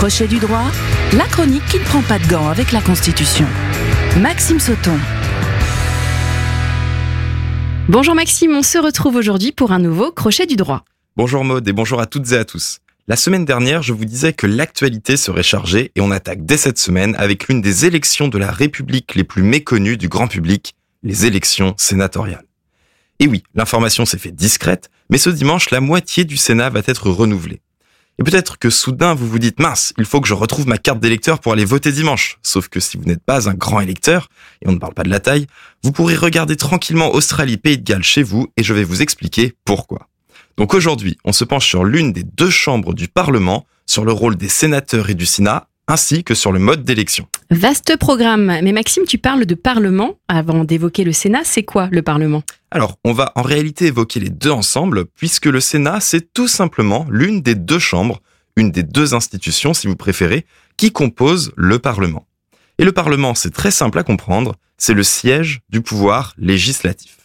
Crochet du droit, la chronique qui ne prend pas de gants avec la Constitution. Maxime Sauton. Bonjour Maxime, on se retrouve aujourd'hui pour un nouveau Crochet du droit. Bonjour Maud et bonjour à toutes et à tous. La semaine dernière, je vous disais que l'actualité serait chargée et on attaque dès cette semaine avec l'une des élections de la République les plus méconnues du grand public, les élections sénatoriales. Et oui, l'information s'est fait discrète, mais ce dimanche, la moitié du Sénat va être renouvelée. Et peut-être que soudain vous vous dites mince, il faut que je retrouve ma carte d'électeur pour aller voter dimanche. Sauf que si vous n'êtes pas un grand électeur, et on ne parle pas de la taille, vous pourrez regarder tranquillement Australie Pays de Galles chez vous et je vais vous expliquer pourquoi. Donc aujourd'hui, on se penche sur l'une des deux chambres du Parlement, sur le rôle des sénateurs et du Sénat, ainsi que sur le mode d'élection. Vaste programme. Mais Maxime, tu parles de Parlement. Avant d'évoquer le Sénat, c'est quoi le Parlement? Alors, on va en réalité évoquer les deux ensemble, puisque le Sénat, c'est tout simplement l'une des deux chambres, une des deux institutions, si vous préférez, qui composent le Parlement. Et le Parlement, c'est très simple à comprendre, c'est le siège du pouvoir législatif.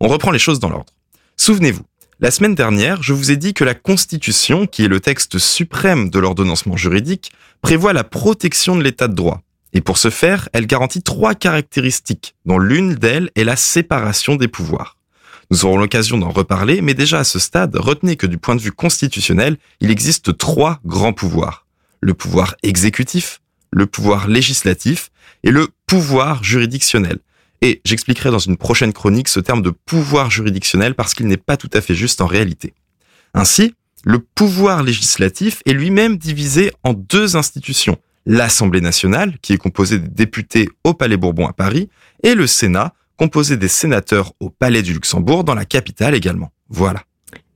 On reprend les choses dans l'ordre. Souvenez-vous, la semaine dernière, je vous ai dit que la Constitution, qui est le texte suprême de l'ordonnancement juridique, prévoit la protection de l'état de droit. Et pour ce faire, elle garantit trois caractéristiques, dont l'une d'elles est la séparation des pouvoirs. Nous aurons l'occasion d'en reparler, mais déjà à ce stade, retenez que du point de vue constitutionnel, il existe trois grands pouvoirs. Le pouvoir exécutif, le pouvoir législatif et le pouvoir juridictionnel. Et j'expliquerai dans une prochaine chronique ce terme de pouvoir juridictionnel parce qu'il n'est pas tout à fait juste en réalité. Ainsi, le pouvoir législatif est lui-même divisé en deux institutions. L'Assemblée nationale, qui est composée des députés au Palais Bourbon à Paris, et le Sénat, composé des sénateurs au Palais du Luxembourg, dans la capitale également. Voilà.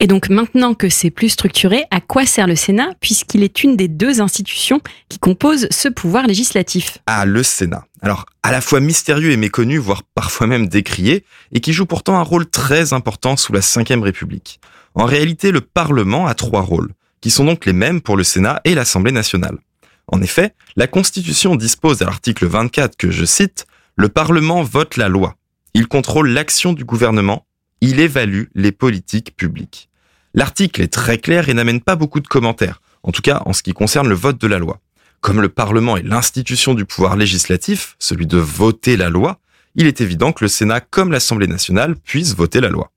Et donc maintenant que c'est plus structuré, à quoi sert le Sénat puisqu'il est une des deux institutions qui composent ce pouvoir législatif? Ah, le Sénat. Alors, à la fois mystérieux et méconnu, voire parfois même décrié, et qui joue pourtant un rôle très important sous la Ve République. En réalité, le Parlement a trois rôles, qui sont donc les mêmes pour le Sénat et l'Assemblée nationale. En effet, la Constitution dispose à l'article 24 que je cite, Le Parlement vote la loi. Il contrôle l'action du gouvernement il évalue les politiques publiques. L'article est très clair et n'amène pas beaucoup de commentaires, en tout cas en ce qui concerne le vote de la loi. Comme le Parlement est l'institution du pouvoir législatif, celui de voter la loi, il est évident que le Sénat comme l'Assemblée nationale puissent voter la loi.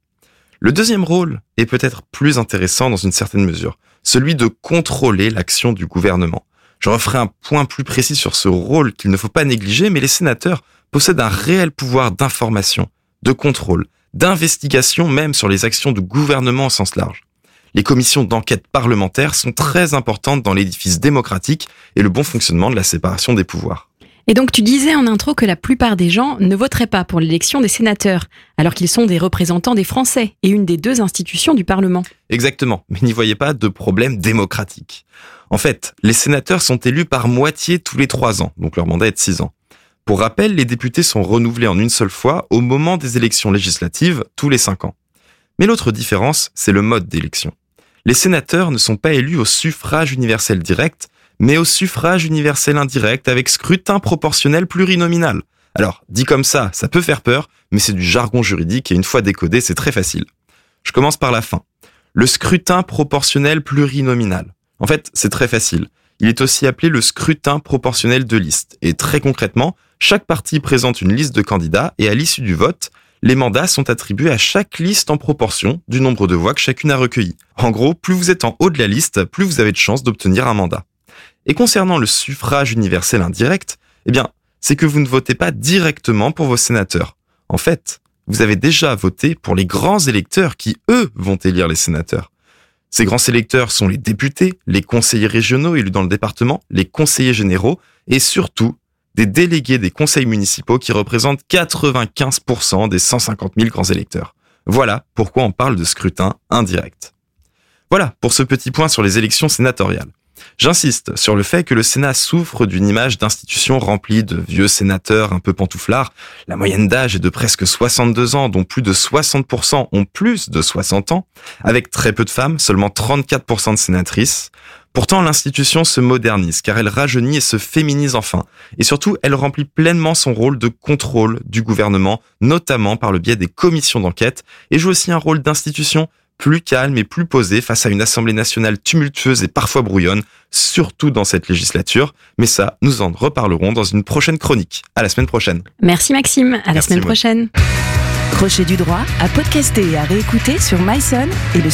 Le deuxième rôle est peut-être plus intéressant dans une certaine mesure, celui de contrôler l'action du gouvernement. Je referai un point plus précis sur ce rôle qu'il ne faut pas négliger, mais les sénateurs possèdent un réel pouvoir d'information, de contrôle, d'investigation même sur les actions du gouvernement au sens large. Les commissions d'enquête parlementaires sont très importantes dans l'édifice démocratique et le bon fonctionnement de la séparation des pouvoirs. Et donc tu disais en intro que la plupart des gens ne voteraient pas pour l'élection des sénateurs, alors qu'ils sont des représentants des Français et une des deux institutions du Parlement. Exactement, mais n'y voyez pas de problème démocratique. En fait, les sénateurs sont élus par moitié tous les trois ans, donc leur mandat est de six ans. Pour rappel, les députés sont renouvelés en une seule fois au moment des élections législatives tous les cinq ans. Mais l'autre différence, c'est le mode d'élection. Les sénateurs ne sont pas élus au suffrage universel direct, mais au suffrage universel indirect avec scrutin proportionnel plurinominal. Alors, dit comme ça, ça peut faire peur, mais c'est du jargon juridique et une fois décodé, c'est très facile. Je commence par la fin. Le scrutin proportionnel plurinominal. En fait, c'est très facile. Il est aussi appelé le scrutin proportionnel de liste. Et très concrètement, chaque parti présente une liste de candidats et à l'issue du vote, les mandats sont attribués à chaque liste en proportion du nombre de voix que chacune a recueillies. En gros, plus vous êtes en haut de la liste, plus vous avez de chances d'obtenir un mandat. Et concernant le suffrage universel indirect, eh bien, c'est que vous ne votez pas directement pour vos sénateurs. En fait, vous avez déjà voté pour les grands électeurs qui, eux, vont élire les sénateurs. Ces grands sélecteurs sont les députés, les conseillers régionaux élus dans le département, les conseillers généraux et surtout des délégués des conseils municipaux qui représentent 95% des 150 000 grands électeurs. Voilà pourquoi on parle de scrutin indirect. Voilà pour ce petit point sur les élections sénatoriales. J'insiste sur le fait que le Sénat souffre d'une image d'institution remplie de vieux sénateurs un peu pantouflards. La moyenne d'âge est de presque 62 ans, dont plus de 60% ont plus de 60 ans, avec très peu de femmes, seulement 34% de sénatrices. Pourtant, l'institution se modernise car elle rajeunit et se féminise enfin. Et surtout, elle remplit pleinement son rôle de contrôle du gouvernement, notamment par le biais des commissions d'enquête, et joue aussi un rôle d'institution plus calme et plus posé face à une Assemblée nationale tumultueuse et parfois brouillonne, surtout dans cette législature. Mais ça, nous en reparlerons dans une prochaine chronique. À la semaine prochaine. Merci Maxime, à la semaine prochaine. Crochet du droit à podcaster et à réécouter sur myson et le.